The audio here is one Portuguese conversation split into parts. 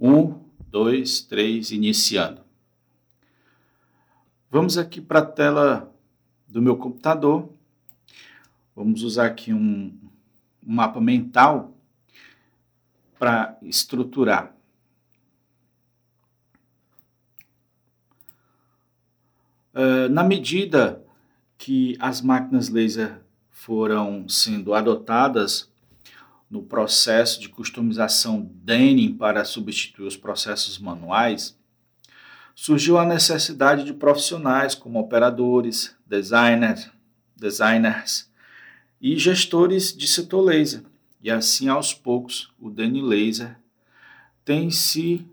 Um, dois, três, iniciando. Vamos aqui para a tela do meu computador. Vamos usar aqui um, um mapa mental para estruturar. Uh, na medida que as máquinas laser foram sendo adotadas no processo de customização Denning para substituir os processos manuais, surgiu a necessidade de profissionais como operadores, designers, designers e gestores de setor laser. E assim, aos poucos, o Denning Laser tem se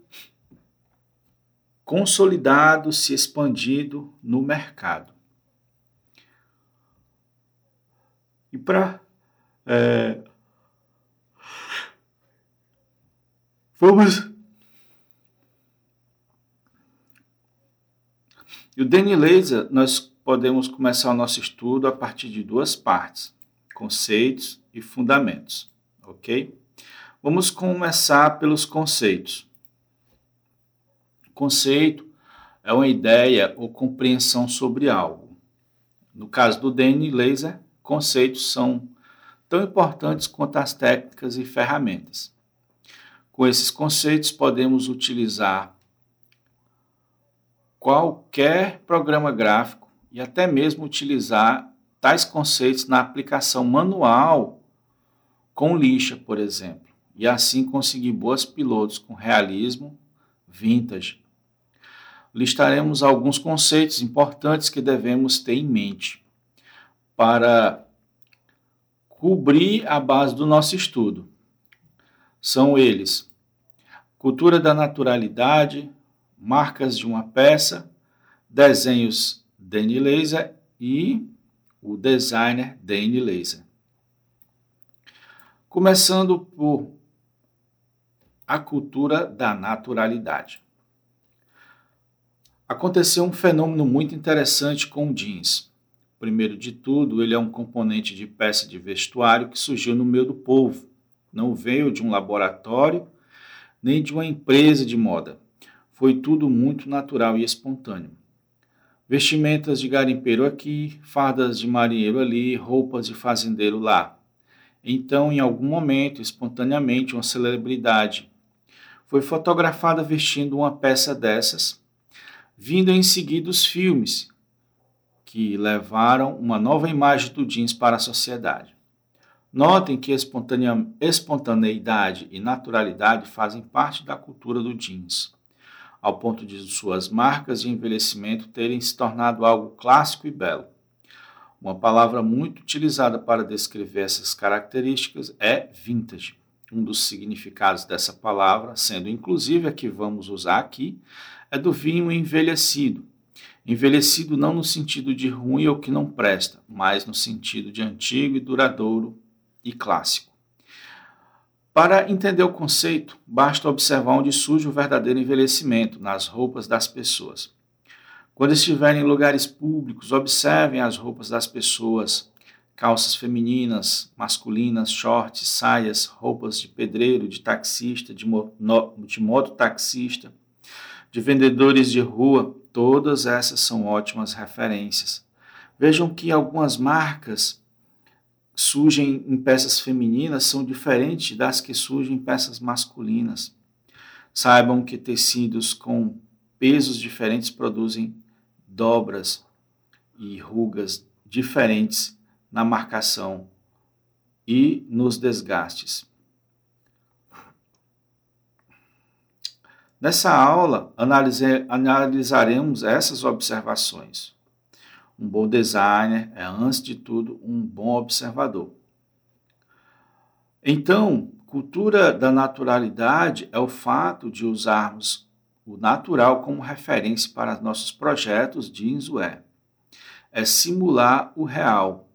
consolidado, se expandido no mercado. E para. É, vamos. E o Danny Laser, nós podemos começar o nosso estudo a partir de duas partes: conceitos e fundamentos. Ok? Vamos começar pelos conceitos. Conceito é uma ideia ou compreensão sobre algo. No caso do Danny Laser, conceitos são tão importantes quanto as técnicas e ferramentas. Com esses conceitos, podemos utilizar qualquer programa gráfico e até mesmo utilizar tais conceitos na aplicação manual com lixa, por exemplo, e assim conseguir boas pilotos com realismo vintage. Listaremos alguns conceitos importantes que devemos ter em mente para cobrir a base do nosso estudo. São eles: cultura da naturalidade, marcas de uma peça, desenhos Danny Laser e o designer Danny Laser. Começando por a cultura da naturalidade. Aconteceu um fenômeno muito interessante com o jeans. Primeiro de tudo, ele é um componente de peça de vestuário que surgiu no meio do povo. Não veio de um laboratório nem de uma empresa de moda. Foi tudo muito natural e espontâneo. Vestimentas de garimpeiro aqui, fardas de marinheiro ali, roupas de fazendeiro lá. Então, em algum momento, espontaneamente, uma celebridade foi fotografada vestindo uma peça dessas, vindo em seguida os filmes que levaram uma nova imagem do jeans para a sociedade. Notem que espontaneidade e naturalidade fazem parte da cultura do jeans, ao ponto de suas marcas de envelhecimento terem se tornado algo clássico e belo. Uma palavra muito utilizada para descrever essas características é vintage. Um dos significados dessa palavra, sendo inclusive a que vamos usar aqui, é do vinho envelhecido, Envelhecido não no sentido de ruim ou que não presta, mas no sentido de antigo e duradouro e clássico. Para entender o conceito, basta observar onde surge o verdadeiro envelhecimento nas roupas das pessoas. Quando estiverem em lugares públicos, observem as roupas das pessoas: calças femininas, masculinas, shorts, saias, roupas de pedreiro, de taxista, de, mo de mototaxista, de vendedores de rua, Todas essas são ótimas referências. Vejam que algumas marcas surgem em peças femininas são diferentes das que surgem em peças masculinas. Saibam que tecidos com pesos diferentes produzem dobras e rugas diferentes na marcação e nos desgastes. Nessa aula, analisaremos essas observações. Um bom designer é, antes de tudo, um bom observador. Então, cultura da naturalidade é o fato de usarmos o natural como referência para nossos projetos de Inzué. É simular o real.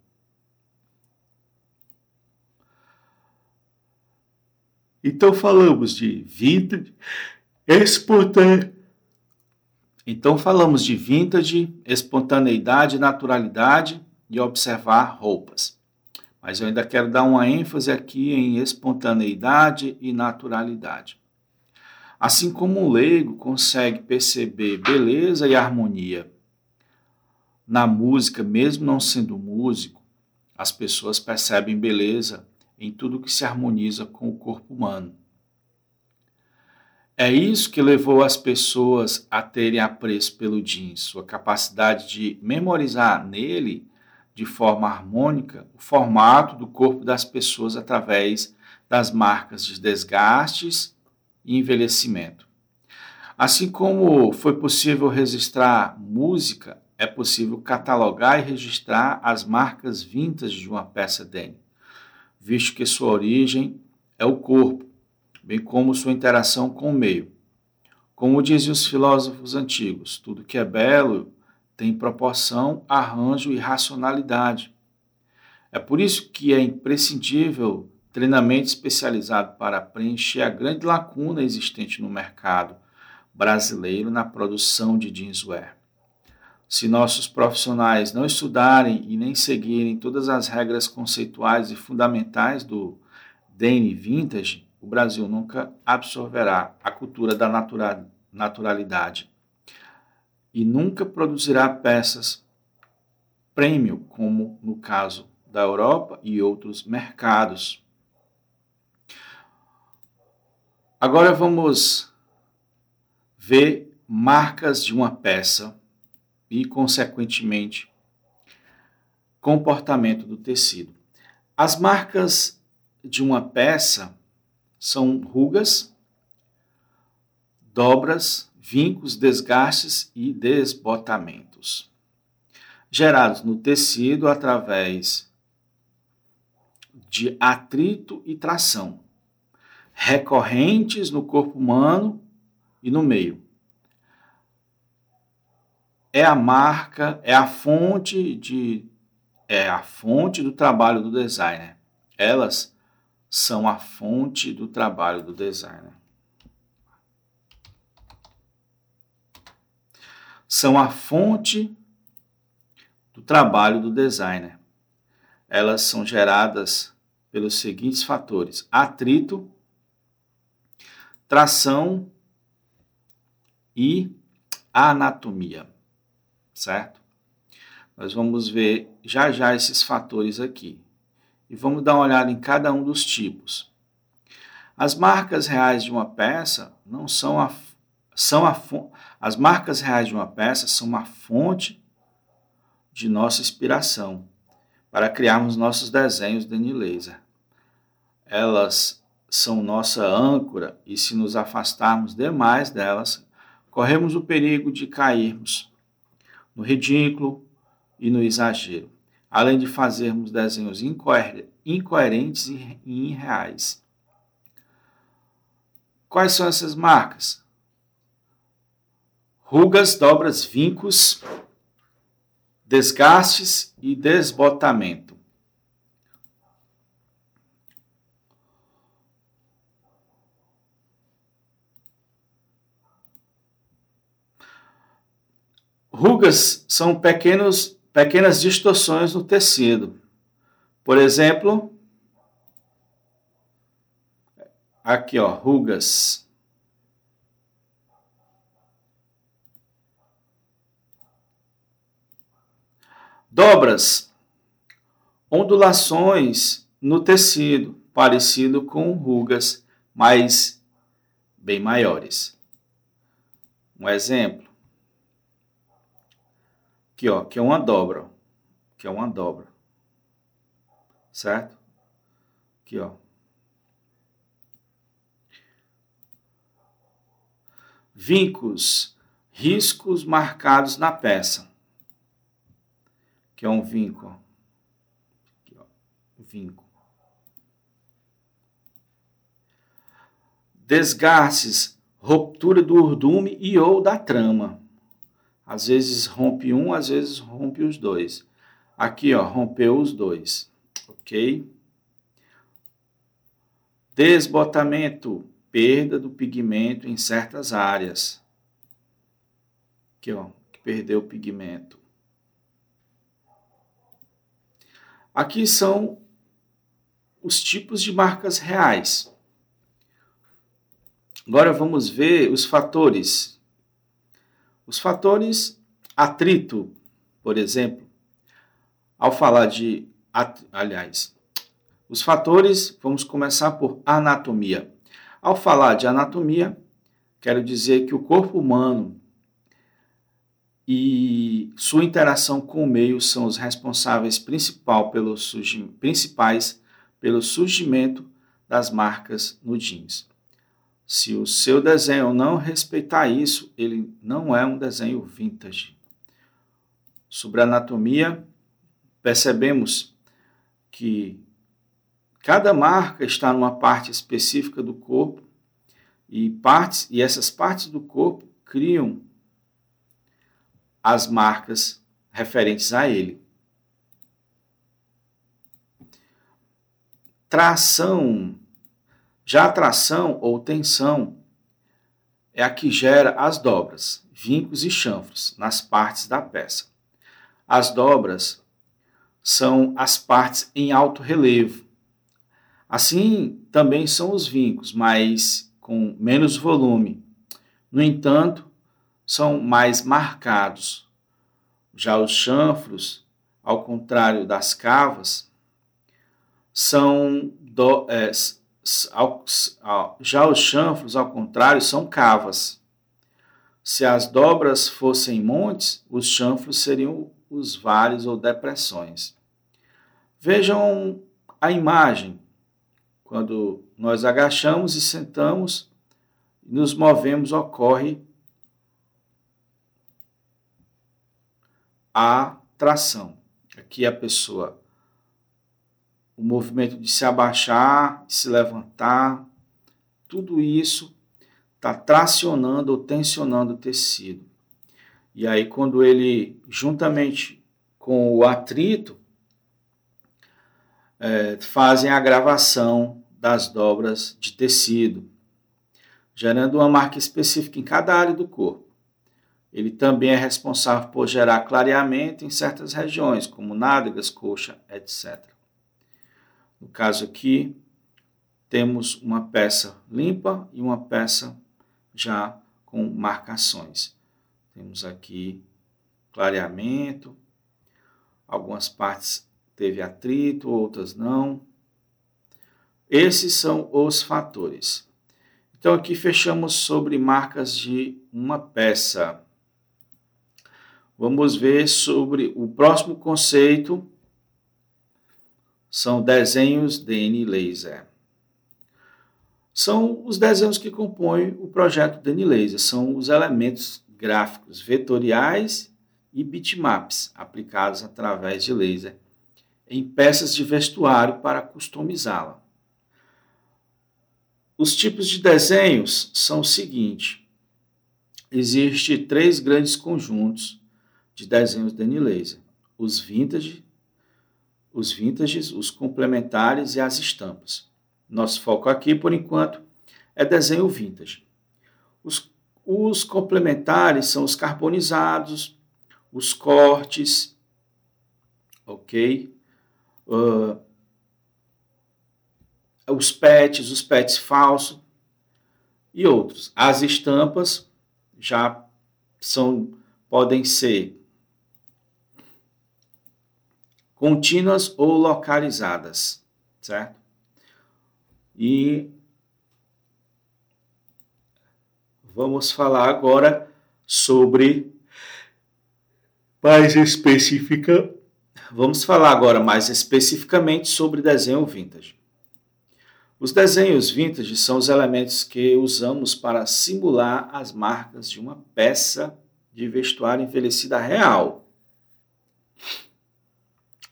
Então falamos de vintage, espontâneo. Então falamos de vintage, espontaneidade, naturalidade e observar roupas. Mas eu ainda quero dar uma ênfase aqui em espontaneidade e naturalidade. Assim como um leigo consegue perceber beleza e harmonia na música, mesmo não sendo músico, as pessoas percebem beleza em tudo que se harmoniza com o corpo humano. É isso que levou as pessoas a terem apreço pelo jeans, sua capacidade de memorizar nele, de forma harmônica, o formato do corpo das pessoas através das marcas de desgastes e envelhecimento. Assim como foi possível registrar música, é possível catalogar e registrar as marcas vintage de uma peça dele, visto que sua origem é o corpo, bem como sua interação com o meio. Como diziam os filósofos antigos, tudo que é belo tem proporção, arranjo e racionalidade. É por isso que é imprescindível treinamento especializado para preencher a grande lacuna existente no mercado brasileiro na produção de jeanswear. Se nossos profissionais não estudarem e nem seguirem todas as regras conceituais e fundamentais do DN Vintage, o Brasil nunca absorverá a cultura da natura, naturalidade e nunca produzirá peças premium, como no caso da Europa e outros mercados. Agora vamos ver marcas de uma peça e, consequentemente, comportamento do tecido. As marcas de uma peça são rugas, dobras, vincos, desgastes e desbotamentos, gerados no tecido através de atrito e tração, recorrentes no corpo humano e no meio. É a marca, é a fonte de é a fonte do trabalho do designer. Elas são a fonte do trabalho do designer. São a fonte do trabalho do designer. Elas são geradas pelos seguintes fatores: atrito, tração e anatomia, certo? Nós vamos ver já já esses fatores aqui e vamos dar uma olhada em cada um dos tipos. As marcas reais de uma peça não são a são a as marcas reais de uma peça são uma fonte de nossa inspiração para criarmos nossos desenhos de laser. Elas são nossa âncora e se nos afastarmos demais delas, corremos o perigo de cairmos no ridículo e no exagero além de fazermos desenhos incoerentes e irreais. Quais são essas marcas? Rugas, dobras, vincos, desgastes e desbotamento. Rugas são pequenos pequenas distorções no tecido. Por exemplo, aqui ó, rugas. Dobras, ondulações no tecido, parecido com rugas, mas bem maiores. Um exemplo Aqui, ó, que é uma dobra, que é uma dobra. Certo? Aqui, ó. Vincos, riscos marcados na peça. Que é um vinco, ó. Aqui, ó, vinco. Desgastes, ruptura do urdume e ou da trama. Às vezes rompe um, às vezes rompe os dois. Aqui, ó, rompeu os dois, ok? Desbotamento, perda do pigmento em certas áreas. Aqui, ó, que perdeu o pigmento. Aqui são os tipos de marcas reais. Agora vamos ver os fatores. Os fatores atrito, por exemplo, ao falar de, aliás, os fatores, vamos começar por anatomia. Ao falar de anatomia, quero dizer que o corpo humano e sua interação com o meio são os responsáveis principal pelo principais pelo surgimento das marcas no jeans. Se o seu desenho não respeitar isso, ele não é um desenho vintage. Sobre a anatomia, percebemos que cada marca está numa parte específica do corpo e partes e essas partes do corpo criam as marcas referentes a ele. Tração, já a tração ou tensão é a que gera as dobras, vincos e chanfros nas partes da peça. As dobras são as partes em alto relevo. Assim também são os vincos, mas com menos volume. No entanto, são mais marcados. Já os chanfros, ao contrário das cavas, são do, é, já os chanfros, ao contrário, são cavas. Se as dobras fossem montes, os chanfros seriam os vales ou depressões. Vejam a imagem. Quando nós agachamos e sentamos, nos movemos, ocorre a tração. Aqui a pessoa o movimento de se abaixar, se levantar, tudo isso está tracionando ou tensionando o tecido. E aí, quando ele, juntamente com o atrito, é, fazem a gravação das dobras de tecido, gerando uma marca específica em cada área do corpo. Ele também é responsável por gerar clareamento em certas regiões, como nádegas, coxa, etc. No caso aqui, temos uma peça limpa e uma peça já com marcações. Temos aqui clareamento, algumas partes teve atrito, outras não. Esses são os fatores. Então aqui fechamos sobre marcas de uma peça. Vamos ver sobre o próximo conceito, são desenhos DN Laser. São os desenhos que compõem o projeto DN Laser, são os elementos gráficos vetoriais e bitmaps aplicados através de laser em peças de vestuário para customizá-la. Os tipos de desenhos são o seguinte: existe três grandes conjuntos de desenhos DN Laser: os vintage, os vintages, os complementares e as estampas. Nosso foco aqui, por enquanto, é desenho vintage. Os, os complementares são os carbonizados, os cortes, ok? Uh, os pets, os pets falsos e outros. As estampas já são podem ser contínuas ou localizadas, certo? E vamos falar agora sobre mais específica. Vamos falar agora mais especificamente sobre desenho vintage. Os desenhos vintage são os elementos que usamos para simular as marcas de uma peça de vestuário envelhecida real.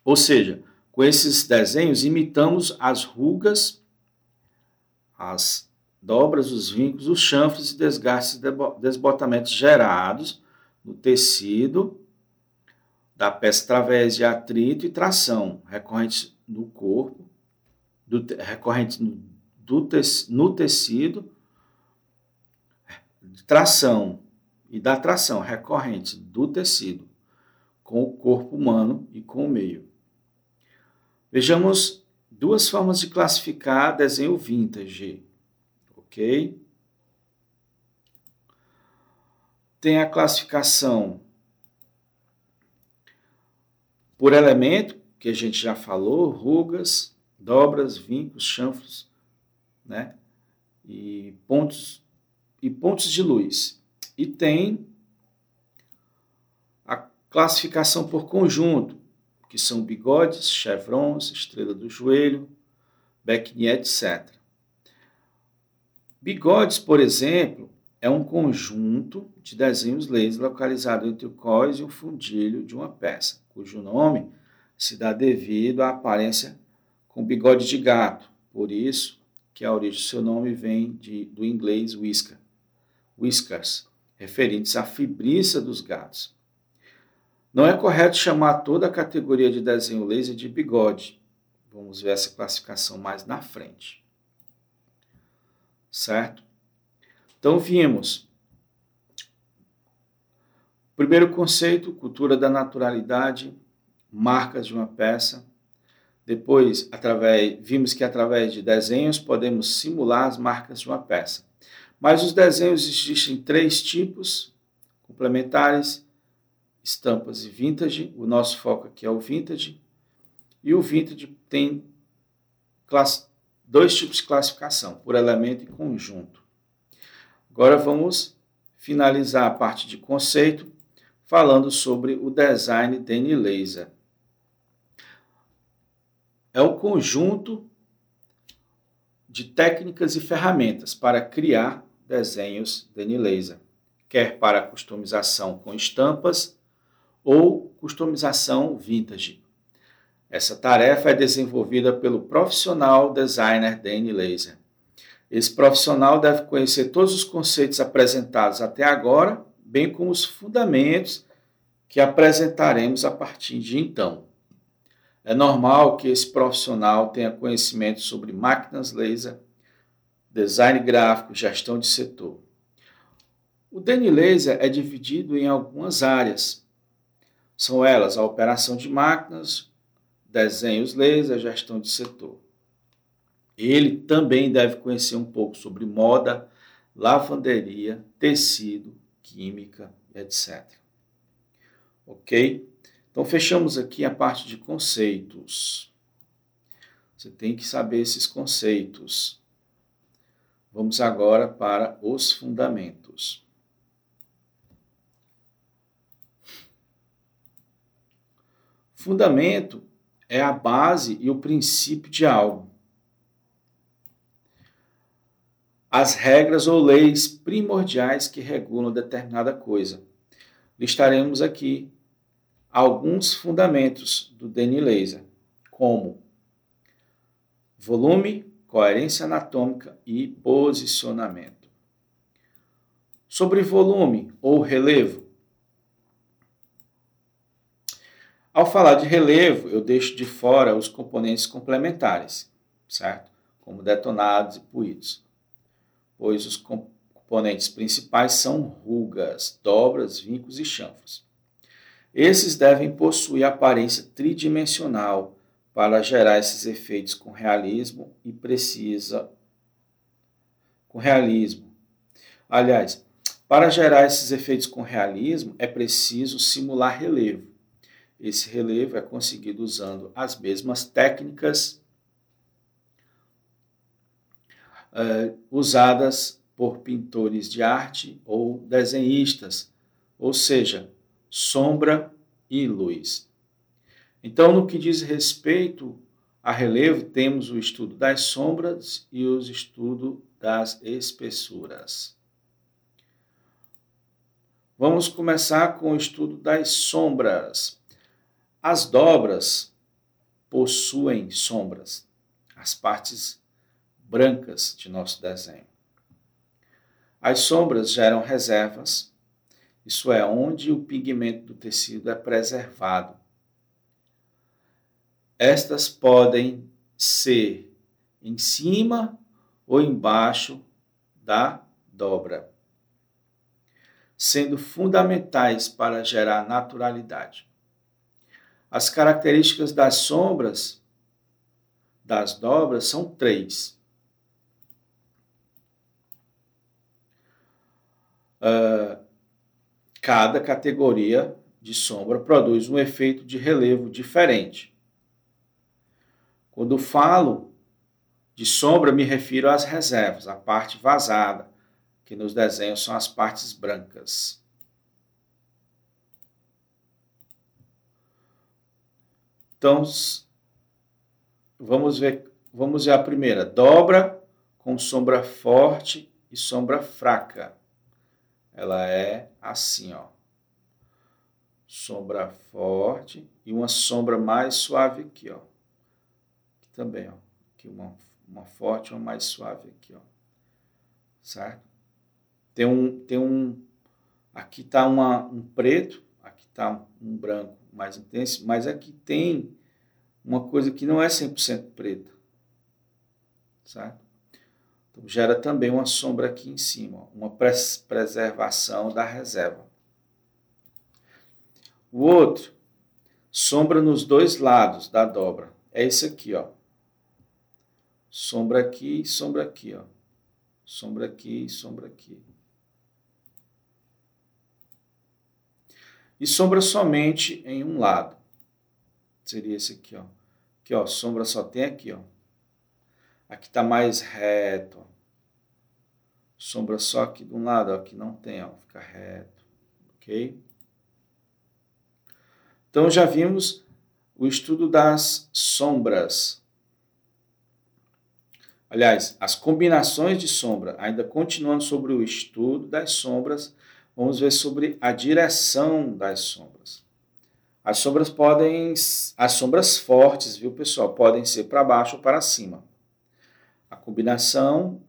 Ou seja, com esses desenhos imitamos as rugas, as dobras, os vincos, os chanfres e desgastes e desbotamentos gerados no tecido da peça através de atrito e tração recorrentes no corpo, do, recorrentes no, do te, no tecido, tração e da tração recorrente do tecido com o corpo humano e com o meio. Vejamos duas formas de classificar desenho vintage, ok? tem a classificação por elemento, que a gente já falou, rugas, dobras, vincos, chanfros, né? E pontos e pontos de luz. E tem a classificação por conjunto, que são bigodes, chevrons, estrela do joelho, becni, etc. Bigodes, por exemplo, é um conjunto de desenhos laser localizado entre o cós e o fundilho de uma peça, cujo nome se dá devido à aparência com bigode de gato. Por isso que a origem do seu nome vem de, do inglês whisker, whiskers, referentes à fibriça dos gatos. Não é correto chamar toda a categoria de desenho laser de bigode. Vamos ver essa classificação mais na frente. Certo? Então, vimos. Primeiro conceito, cultura da naturalidade, marcas de uma peça. Depois, através, vimos que através de desenhos podemos simular as marcas de uma peça. Mas os desenhos existem três tipos complementares: estampas e vintage. O nosso foco aqui é o vintage. E o vintage tem dois tipos de classificação, por elemento e conjunto. Agora vamos finalizar a parte de conceito falando sobre o design Denny Laser. É o conjunto de técnicas e ferramentas para criar desenhos Denny Laser, quer para customização com estampas ou customização vintage. Essa tarefa é desenvolvida pelo profissional designer Danny Laser. Esse profissional deve conhecer todos os conceitos apresentados até agora, bem como os fundamentos que apresentaremos a partir de então. É normal que esse profissional tenha conhecimento sobre máquinas laser, design gráfico, gestão de setor. O DN Laser é dividido em algumas áreas. São elas a operação de máquinas, desenhos laser, gestão de setor. Ele também deve conhecer um pouco sobre moda, lavanderia, tecido, química, etc. Ok? Então, fechamos aqui a parte de conceitos. Você tem que saber esses conceitos. Vamos agora para os fundamentos. Fundamento é a base e o princípio de algo. as regras ou leis primordiais que regulam determinada coisa. Listaremos aqui alguns fundamentos do Denis Laser, como volume, coerência anatômica e posicionamento. Sobre volume ou relevo. Ao falar de relevo, eu deixo de fora os componentes complementares, certo? Como detonados e puídos pois os componentes principais são rugas, dobras, vincos e chanfros. Esses devem possuir aparência tridimensional para gerar esses efeitos com realismo e precisa com realismo. Aliás, para gerar esses efeitos com realismo é preciso simular relevo. Esse relevo é conseguido usando as mesmas técnicas uh, usadas por pintores de arte ou desenhistas, ou seja, sombra e luz. Então, no que diz respeito a relevo, temos o estudo das sombras e o estudo das espessuras. Vamos começar com o estudo das sombras. As dobras possuem sombras. As partes brancas de nosso desenho. As sombras geram reservas, isso é, onde o pigmento do tecido é preservado. Estas podem ser em cima ou embaixo da dobra, sendo fundamentais para gerar naturalidade. As características das sombras das dobras são três: Uh, cada categoria de sombra produz um efeito de relevo diferente. Quando falo de sombra, me refiro às reservas, a parte vazada, que nos desenhos são as partes brancas. Então, vamos ver, vamos ver a primeira. Dobra com sombra forte e sombra fraca. Ela é assim, ó. Sombra forte e uma sombra mais suave aqui, ó. Aqui também, ó. Aqui uma, uma forte e uma mais suave aqui, ó. Certo? Tem um, tem um, aqui tá uma, um preto, aqui tá um, um branco mais intenso, mas aqui tem uma coisa que não é 100% preta, certo? Então, gera também uma sombra aqui em cima, uma pres preservação da reserva. O outro, sombra nos dois lados da dobra, é esse aqui, ó. Sombra aqui sombra aqui, ó. Sombra aqui sombra aqui. E sombra somente em um lado. Seria esse aqui, ó. Aqui, ó, sombra só tem aqui, ó. Aqui tá mais reto, ó. Sombra só aqui de um lado, ó, aqui não tem, ó, fica reto, ok? Então já vimos o estudo das sombras. Aliás, as combinações de sombra, ainda continuando sobre o estudo das sombras, vamos ver sobre a direção das sombras. As sombras podem, as sombras fortes, viu pessoal, podem ser para baixo ou para cima. A combinação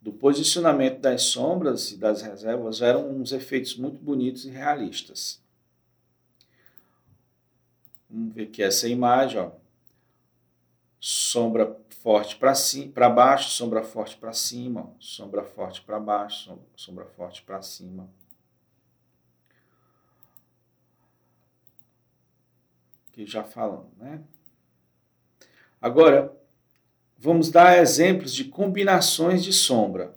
do posicionamento das sombras e das reservas eram uns efeitos muito bonitos e realistas. Vamos ver aqui essa imagem, ó sombra forte para cima, para baixo, sombra forte para cima, sombra forte para baixo, sombra forte para cima. Que já falamos, né? Agora, vamos dar exemplos de combinações de sombra.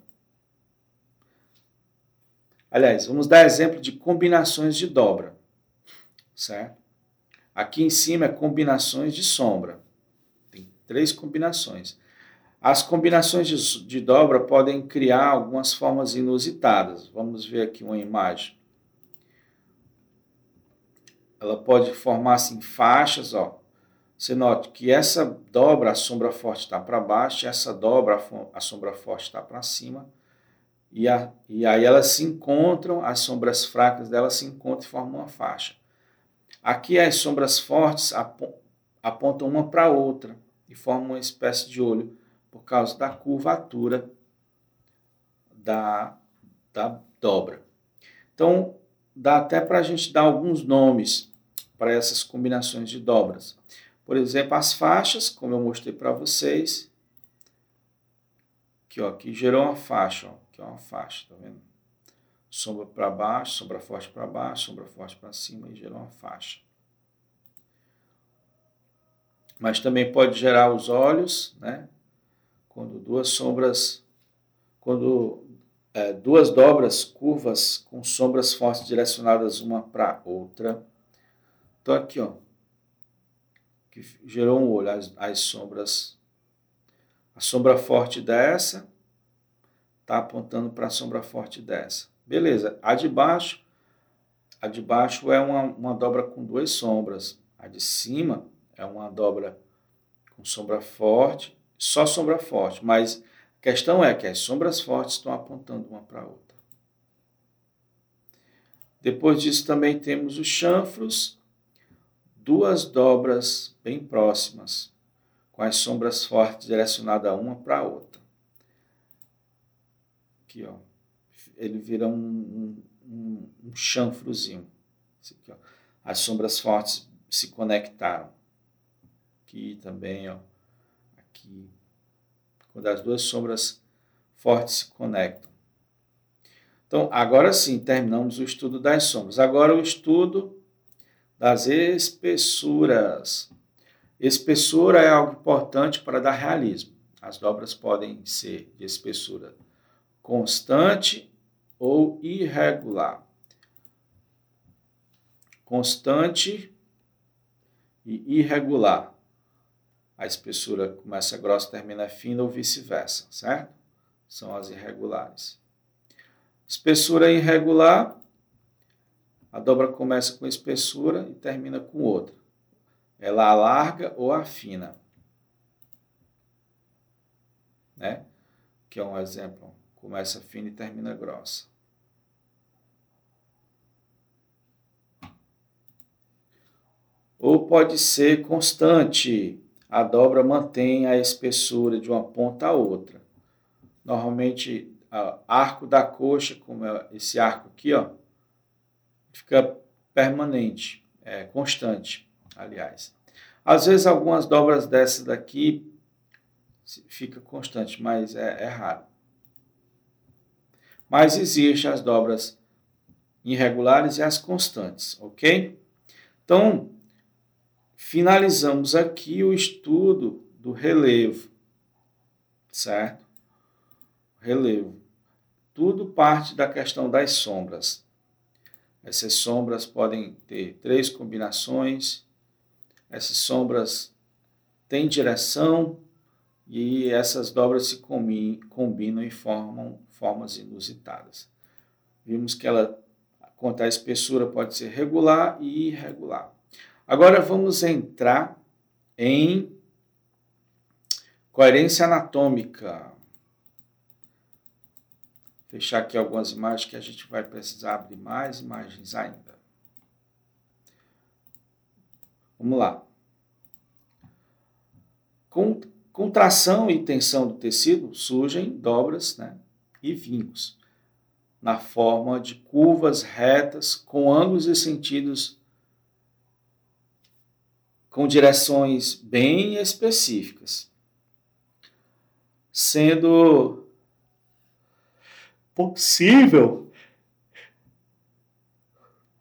Aliás, vamos dar exemplo de combinações de dobra, certo? Aqui em cima é combinações de sombra. Três combinações. As combinações de, de dobra podem criar algumas formas inusitadas. Vamos ver aqui uma imagem. Ela pode formar-se em faixas, ó. Você note que essa dobra, a sombra forte está para baixo, essa dobra, a sombra forte está para cima. E, a, e aí elas se encontram, as sombras fracas delas se encontram e formam uma faixa. Aqui as sombras fortes apontam uma para outra e forma uma espécie de olho por causa da curvatura da, da dobra. Então, dá até para a gente dar alguns nomes para essas combinações de dobras. Por exemplo, as faixas, como eu mostrei para vocês. Aqui, ó, aqui gerou uma faixa, ó, aqui é uma faixa, tá vendo? Sombra para baixo, sombra forte para baixo, sombra forte para cima e gerou uma faixa mas também pode gerar os olhos, né? Quando duas sombras, quando é, duas dobras curvas com sombras fortes direcionadas uma para outra. Então aqui, ó, que gerou um olho, as, as sombras, a sombra forte dessa está apontando para a sombra forte dessa. Beleza, a de baixo, a de baixo é uma, uma dobra com duas sombras. A de cima é uma dobra com sombra forte, só sombra forte, mas questão é que as sombras fortes estão apontando uma para a outra. Depois disso também temos os chanfros, duas dobras bem próximas, com as sombras fortes direcionadas uma para a outra. Aqui, ó. Ele vira um, um, um chanfrozinho. Aqui, As sombras fortes se conectaram aqui também, ó, aqui, quando as duas sombras fortes se conectam. Então, agora sim, terminamos o estudo das sombras. Agora o estudo das espessuras. Espessura é algo importante para dar realismo. As dobras podem ser de espessura constante ou irregular. constante e irregular. A espessura começa grossa, termina fina ou vice-versa, certo? São as irregulares. Espessura irregular, a dobra começa com espessura e termina com outra. Ela alarga ou afina. Né? Que é um exemplo. Começa fina e termina grossa. Ou pode ser constante. A dobra mantém a espessura de uma ponta a outra. Normalmente, arco da coxa, como é esse arco aqui, ó, fica permanente, é, constante, aliás. Às vezes, algumas dobras dessas daqui fica constante, mas é, é raro. Mas existem as dobras irregulares e as constantes, ok? Então, finalizamos aqui o estudo do relevo, certo? Relevo. Tudo parte da questão das sombras. Essas sombras podem ter três combinações. Essas sombras têm direção e essas dobras se combinam e formam formas inusitadas. Vimos que ela, quanto à espessura, pode ser regular e irregular. Agora vamos entrar em coerência anatômica. Fechar aqui algumas imagens que a gente vai precisar abrir mais imagens ainda. Vamos lá. Com contração e tensão do tecido surgem dobras né, e vincos na forma de curvas retas com ângulos e sentidos com direções bem específicas, sendo possível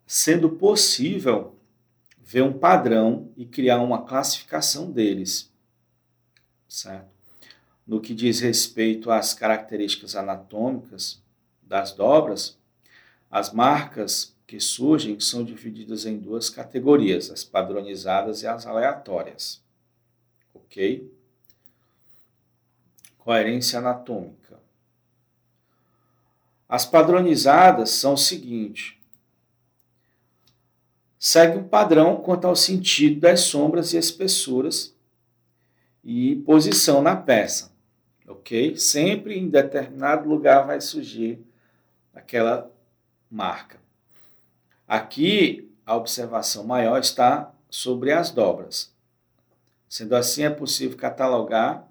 sendo possível ver um padrão e criar uma classificação deles, certo? No que diz respeito às características anatômicas das dobras, as marcas que surgem são divididas em duas categorias, as padronizadas e as aleatórias. Ok? Coerência anatômica. As padronizadas são o seguinte: segue um padrão quanto ao sentido das sombras e espessuras e posição na peça, ok? Sempre em determinado lugar vai surgir aquela marca. Aqui, a observação maior está sobre as dobras. Sendo assim, é possível catalogar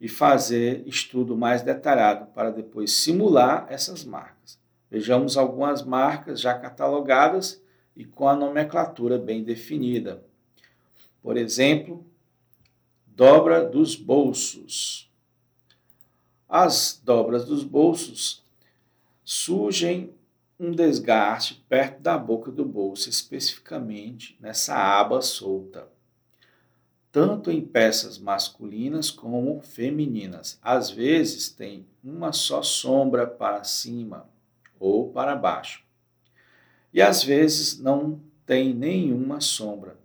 e fazer estudo mais detalhado para depois simular essas marcas. Vejamos algumas marcas já catalogadas e com a nomenclatura bem definida. Por exemplo, dobra dos bolsos. As dobras dos bolsos surgem um desgaste perto da boca do bolso, especificamente nessa aba solta, tanto em peças masculinas como femininas. Às vezes tem uma só sombra para cima ou para baixo, e às vezes não tem nenhuma sombra.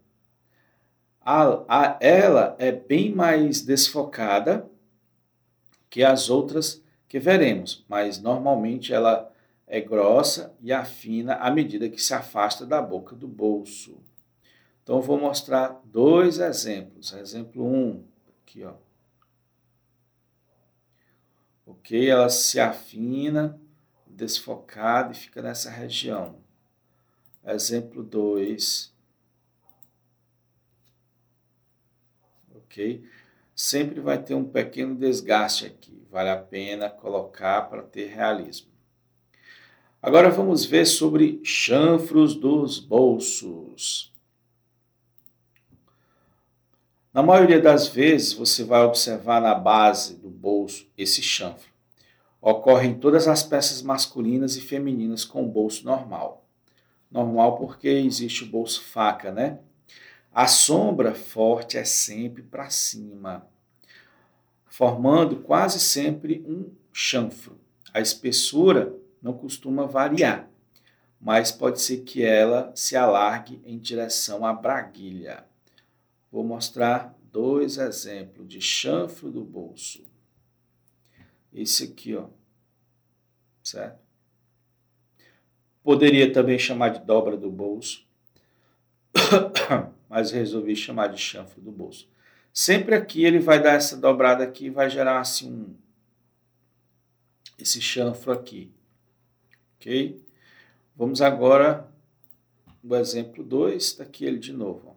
A, a, ela é bem mais desfocada que as outras que veremos, mas normalmente ela é grossa e afina à medida que se afasta da boca do bolso. Então, vou mostrar dois exemplos. Exemplo 1, um, aqui, ó. Ok? Ela se afina, desfocada e fica nessa região. Exemplo 2. Ok? Sempre vai ter um pequeno desgaste aqui. Vale a pena colocar para ter realismo. Agora vamos ver sobre chanfros dos bolsos. Na maioria das vezes, você vai observar na base do bolso esse chanfro. Ocorre em todas as peças masculinas e femininas com bolso normal. Normal porque existe o bolso faca, né? A sombra forte é sempre para cima, formando quase sempre um chanfro. A espessura não costuma variar, mas pode ser que ela se alargue em direção à braguilha. Vou mostrar dois exemplos de chanfro do bolso. Esse aqui, ó. Certo? Poderia também chamar de dobra do bolso, mas resolvi chamar de chanfro do bolso. Sempre aqui ele vai dar essa dobrada aqui e vai gerar assim um esse chanfro aqui. OK? Vamos agora o exemplo 2, está aqui ele de novo.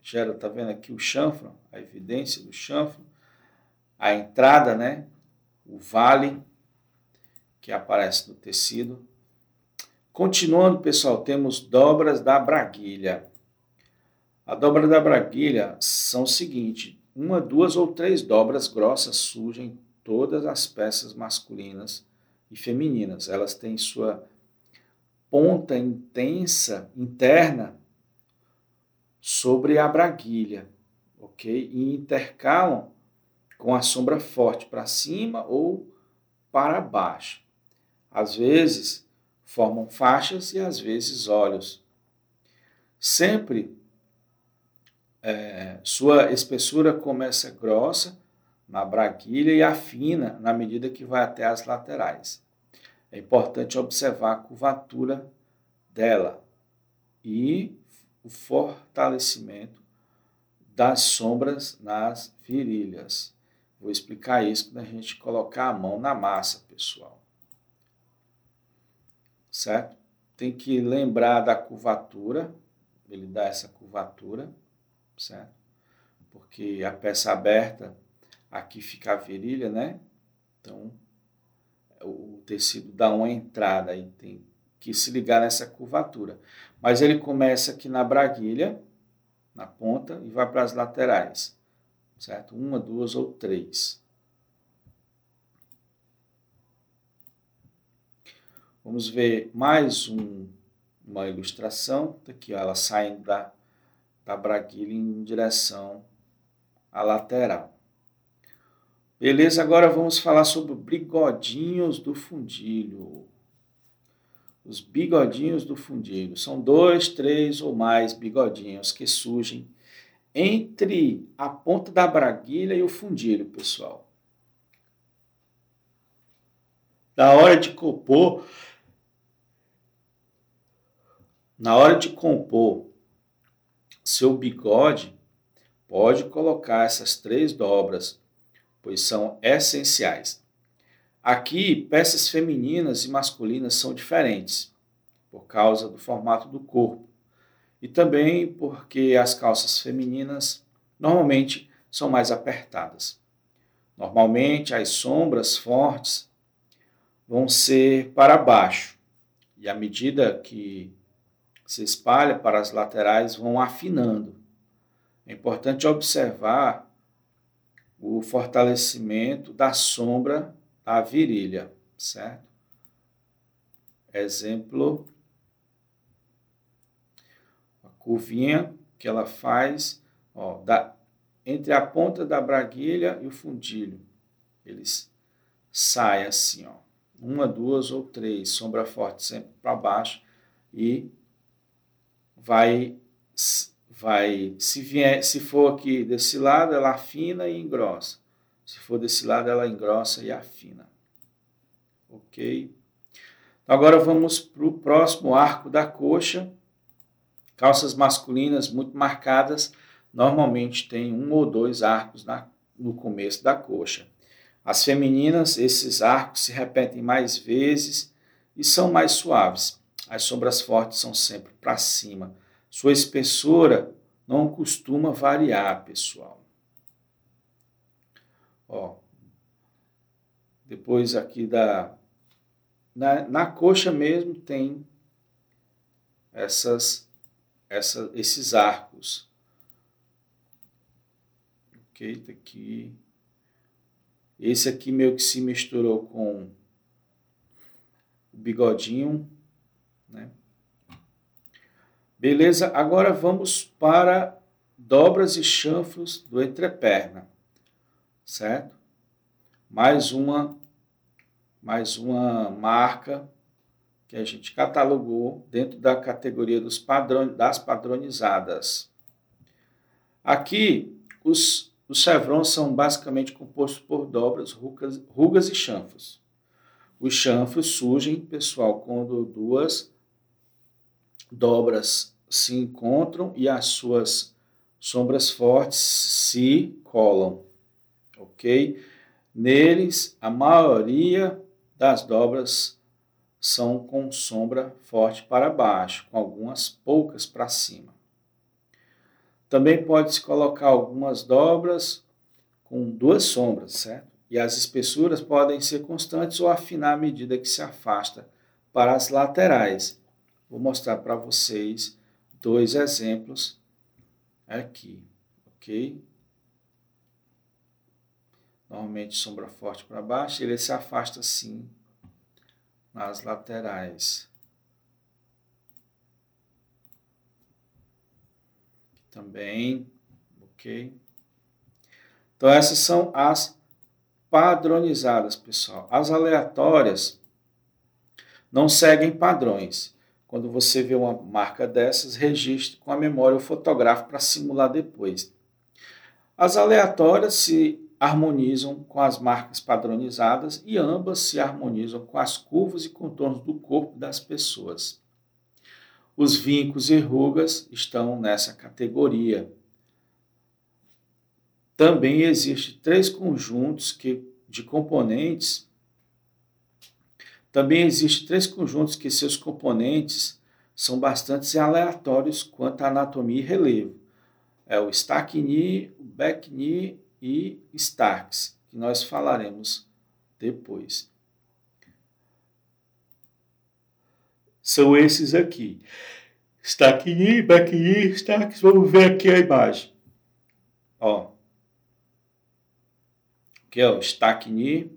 Gera, tá vendo aqui o chanfro, a evidência do chanfro, a entrada, né? O vale que aparece no tecido. Continuando, pessoal, temos dobras da braguilha. A dobra da braguilha são o seguinte: uma, duas ou três dobras grossas surgem todas as peças masculinas e femininas. Elas têm sua ponta intensa interna sobre a braguilha, ok? E intercalam com a sombra forte para cima ou para baixo. Às vezes formam faixas e às vezes olhos. Sempre é, sua espessura começa grossa na braguilha e afina na medida que vai até as laterais. É importante observar a curvatura dela e o fortalecimento das sombras nas virilhas. Vou explicar isso quando a gente colocar a mão na massa, pessoal. Certo? Tem que lembrar da curvatura, ele dá essa curvatura certo? Porque a peça aberta, aqui fica a virilha, né? Então, o tecido dá uma entrada e tem que se ligar nessa curvatura. Mas ele começa aqui na braguilha, na ponta, e vai para as laterais, certo? Uma, duas ou três. Vamos ver mais um, uma ilustração. Tá aqui, ó, ela saindo da, da braguilha em direção à lateral. Beleza, agora vamos falar sobre bigodinhos do fundilho. Os bigodinhos do fundilho são dois, três ou mais bigodinhos que surgem entre a ponta da braguilha e o fundilho, pessoal. Na hora de compor, na hora de compor seu bigode, pode colocar essas três dobras, pois são essenciais. Aqui, peças femininas e masculinas são diferentes, por causa do formato do corpo, e também porque as calças femininas normalmente são mais apertadas. Normalmente, as sombras fortes vão ser para baixo, e à medida que se espalha para as laterais, vão afinando. É importante observar o fortalecimento da sombra da virilha, certo? Exemplo, a curvinha que ela faz ó, da, entre a ponta da braguilha e o fundilho. Eles saem assim, ó, uma, duas ou três, sombra forte sempre para baixo e vai vai se vier, se for aqui desse lado, ela afina e engrossa. Se for desse lado, ela engrossa e afina. OK? Agora vamos para o próximo arco da coxa. Calças masculinas muito marcadas normalmente tem um ou dois arcos na, no começo da coxa. As femininas, esses arcos se repetem mais vezes e são mais suaves. As sombras fortes são sempre para cima. Sua espessura não costuma variar, pessoal. Ó, depois aqui da na, na coxa mesmo tem essas, essa, esses arcos. Ok, tá aqui. Esse aqui meio que se misturou com o bigodinho, né? Beleza? Agora vamos para dobras e chanfros do entreperna, certo? Mais uma, mais uma marca que a gente catalogou dentro da categoria dos padrões, das padronizadas. Aqui, os, os chevrons são basicamente compostos por dobras, rugas, rugas e chanfros. Os chanfros surgem, pessoal, quando duas dobras se encontram e as suas sombras fortes se colam, ok? Neles, a maioria das dobras são com sombra forte para baixo, com algumas poucas para cima. Também pode-se colocar algumas dobras com duas sombras, certo? E as espessuras podem ser constantes ou afinar à medida que se afasta para as laterais. Vou mostrar para vocês dois exemplos aqui, ok? Normalmente sombra forte para baixo, ele se afasta assim nas laterais. Também, ok? Então essas são as padronizadas, pessoal. As aleatórias não seguem padrões. Quando você vê uma marca dessas, registre com a memória o fotográfico para simular depois. As aleatórias se harmonizam com as marcas padronizadas e ambas se harmonizam com as curvas e contornos do corpo das pessoas. Os vincos e rugas estão nessa categoria. Também existem três conjuntos que, de componentes. Também existem três conjuntos que seus componentes são bastante aleatórios quanto à anatomia e relevo. É o stack knee, o back knee e Starks, que nós falaremos depois. São esses aqui. Stackini, Backini, Starks. Vamos ver aqui a imagem. Ó. Aqui é o Stackini,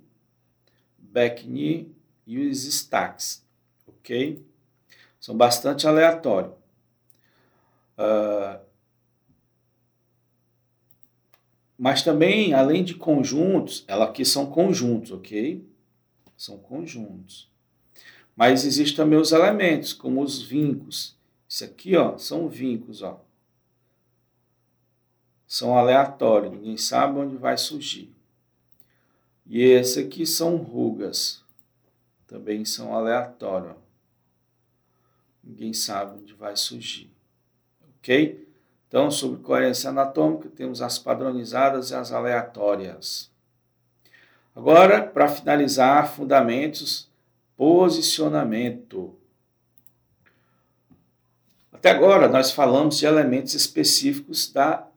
Backini e os Stacks. Ok? São bastante aleatórios. Uh, Mas também, além de conjuntos, ela aqui são conjuntos, ok? São conjuntos. Mas existem também os elementos, como os vincos. Isso aqui, ó, são vincos, ó. São aleatórios, ninguém sabe onde vai surgir. E esse aqui são rugas. Também são aleatórios. Ninguém sabe onde vai surgir. Ok? Então, sobre coerência anatômica, temos as padronizadas e as aleatórias. Agora, para finalizar, fundamentos, posicionamento. Até agora, nós falamos de elementos específicos da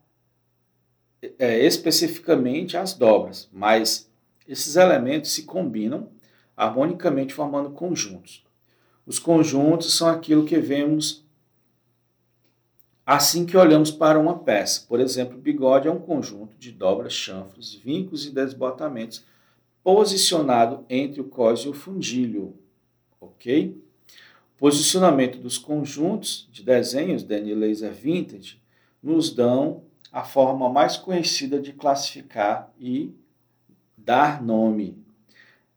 é, especificamente as dobras, mas esses elementos se combinam harmonicamente formando conjuntos. Os conjuntos são aquilo que vemos Assim que olhamos para uma peça, por exemplo, o bigode é um conjunto de dobras, chanfros, vincos e desbotamentos posicionado entre o cós e o fundilho, ok? Posicionamento dos conjuntos de desenhos Daniel Laser Vintage nos dão a forma mais conhecida de classificar e dar nome.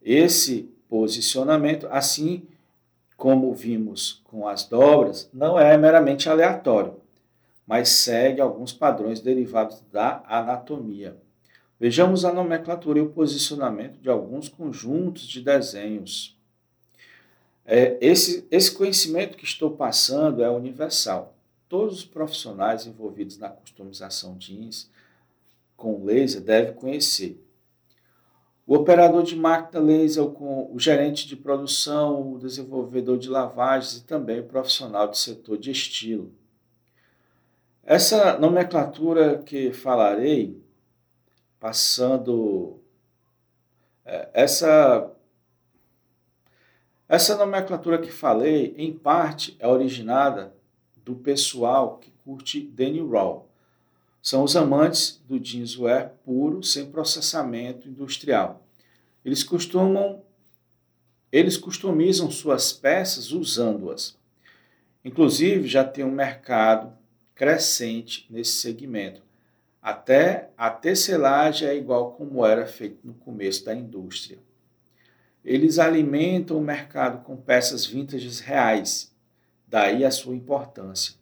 Esse posicionamento, assim como vimos com as dobras, não é meramente aleatório mas segue alguns padrões derivados da anatomia. Vejamos a nomenclatura e o posicionamento de alguns conjuntos de desenhos. É, esse, esse conhecimento que estou passando é universal. Todos os profissionais envolvidos na customização jeans com laser devem conhecer. O operador de máquina laser, o gerente de produção, o desenvolvedor de lavagens e também o profissional do setor de estilo. Essa nomenclatura que falarei, passando é, essa essa nomenclatura que falei, em parte, é originada do pessoal que curte Danny Raw. São os amantes do jeanswear puro, sem processamento industrial. Eles costumam eles customizam suas peças usando-as. Inclusive, já tem um mercado crescente nesse segmento. Até a tecelagem é igual como era feito no começo da indústria. eles alimentam o mercado com peças vintages reais, daí a sua importância.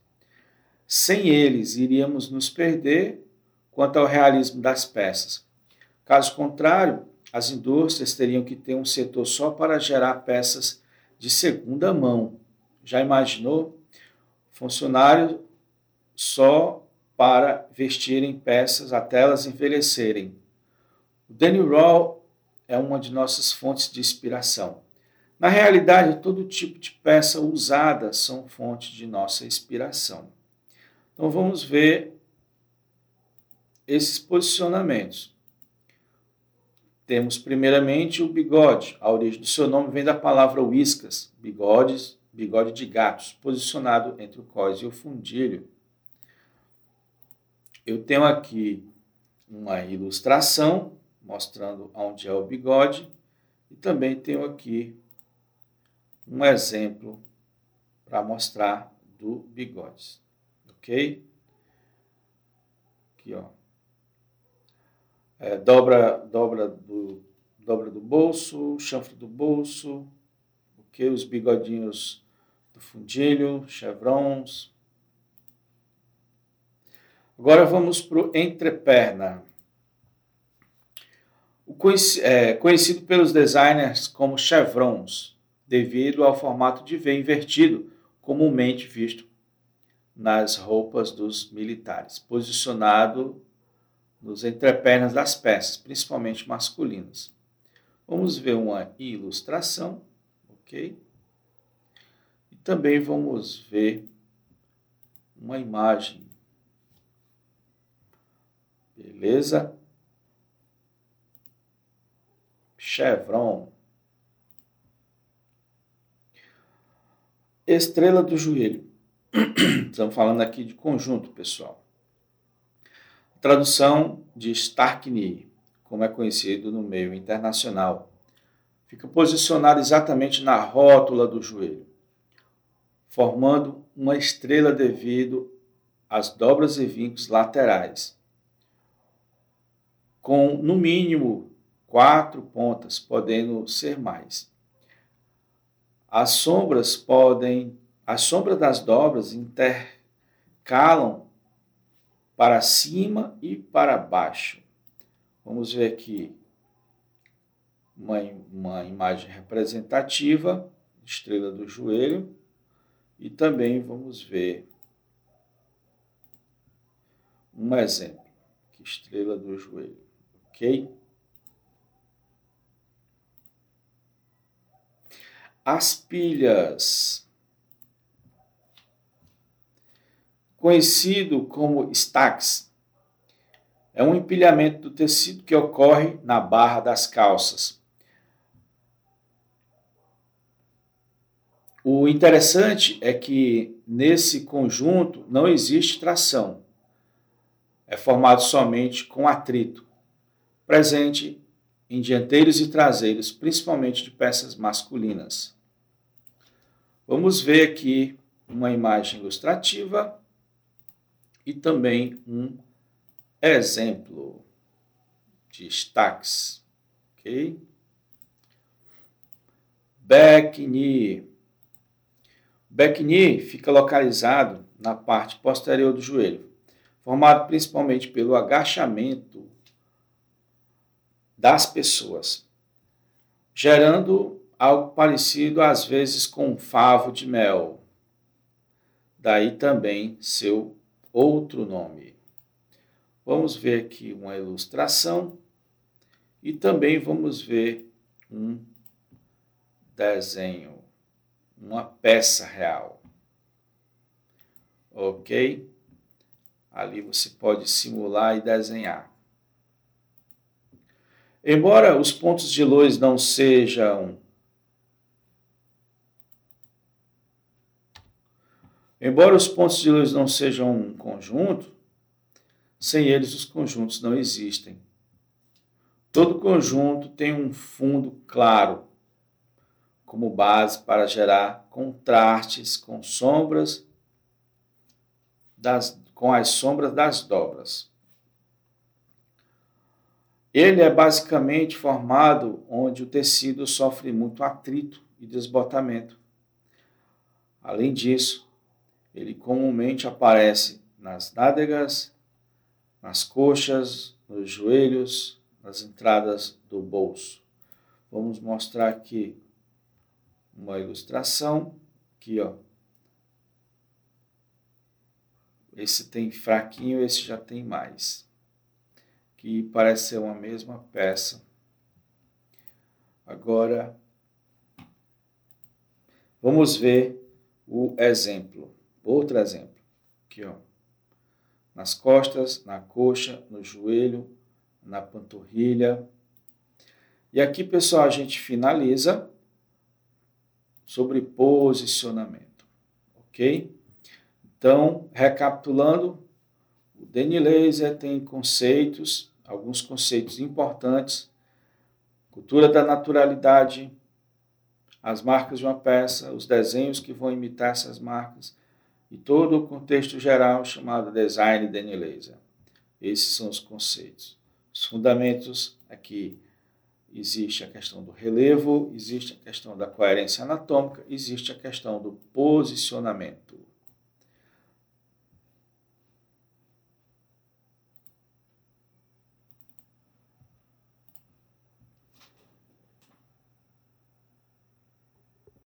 Sem eles, iríamos nos perder quanto ao realismo das peças. Caso contrário, as indústrias teriam que ter um setor só para gerar peças de segunda mão. Já imaginou? Funcionário só para vestirem peças até elas envelhecerem. O Danny Raw é uma de nossas fontes de inspiração. Na realidade, todo tipo de peça usada são fonte de nossa inspiração. Então vamos ver esses posicionamentos. Temos primeiramente o bigode. A origem do seu nome vem da palavra whiskas, bigodes, bigode de gatos, posicionado entre o cós e o fundilho. Eu tenho aqui uma ilustração mostrando onde é o bigode e também tenho aqui um exemplo para mostrar do bigodes, ok? Aqui, ó é, dobra, dobra, do, dobra do bolso, chanfre do bolso, okay? os bigodinhos do fundilho, chevrons. Agora vamos para o entreperna. O é, conhecido pelos designers como chevrons, devido ao formato de V invertido, comumente visto nas roupas dos militares, posicionado nos entrepernas das peças, principalmente masculinas. Vamos ver uma ilustração, ok? E também vamos ver uma imagem. Beleza? Chevron. Estrela do joelho. Estamos falando aqui de conjunto, pessoal. Tradução de Starkney, como é conhecido no meio internacional. Fica posicionado exatamente na rótula do joelho, formando uma estrela devido às dobras e vincos laterais, com no mínimo quatro pontas, podendo ser mais. As sombras podem, as sombras das dobras intercalam para cima e para baixo. Vamos ver aqui uma, uma imagem representativa, estrela do joelho, e também vamos ver um exemplo, estrela do joelho, ok? As pilhas conhecido como stacks. É um empilhamento do tecido que ocorre na barra das calças. O interessante é que nesse conjunto não existe tração. É formado somente com atrito, presente em dianteiros e traseiros, principalmente de peças masculinas. Vamos ver aqui uma imagem ilustrativa e também um exemplo de stacks, ok? Back knee fica localizado na parte posterior do joelho, formado principalmente pelo agachamento das pessoas, gerando algo parecido às vezes com um favo de mel. Daí também seu outro nome. Vamos ver aqui uma ilustração e também vamos ver um desenho, uma peça real. Ok? Ali você pode simular e desenhar. Embora os pontos de luz não sejam Embora os pontos de luz não sejam um conjunto, sem eles os conjuntos não existem. Todo conjunto tem um fundo claro como base para gerar contrastes com sombras das, com as sombras das dobras. Ele é basicamente formado onde o tecido sofre muito atrito e desbotamento. Além disso, ele comumente aparece nas nádegas, nas coxas, nos joelhos, nas entradas do bolso. Vamos mostrar aqui uma ilustração. Aqui, ó. Esse tem fraquinho, esse já tem mais. Que parece ser uma mesma peça. Agora, vamos ver o exemplo. Outro exemplo. Aqui, ó. Nas costas, na coxa, no joelho, na panturrilha. E aqui, pessoal, a gente finaliza sobre posicionamento, ok? Então, recapitulando, o Danny Laser tem conceitos, alguns conceitos importantes, cultura da naturalidade, as marcas de uma peça, os desenhos que vão imitar essas marcas e todo o contexto geral chamado design Danny Laser. Esses são os conceitos. Os fundamentos aqui existe a questão do relevo, existe a questão da coerência anatômica, existe a questão do posicionamento.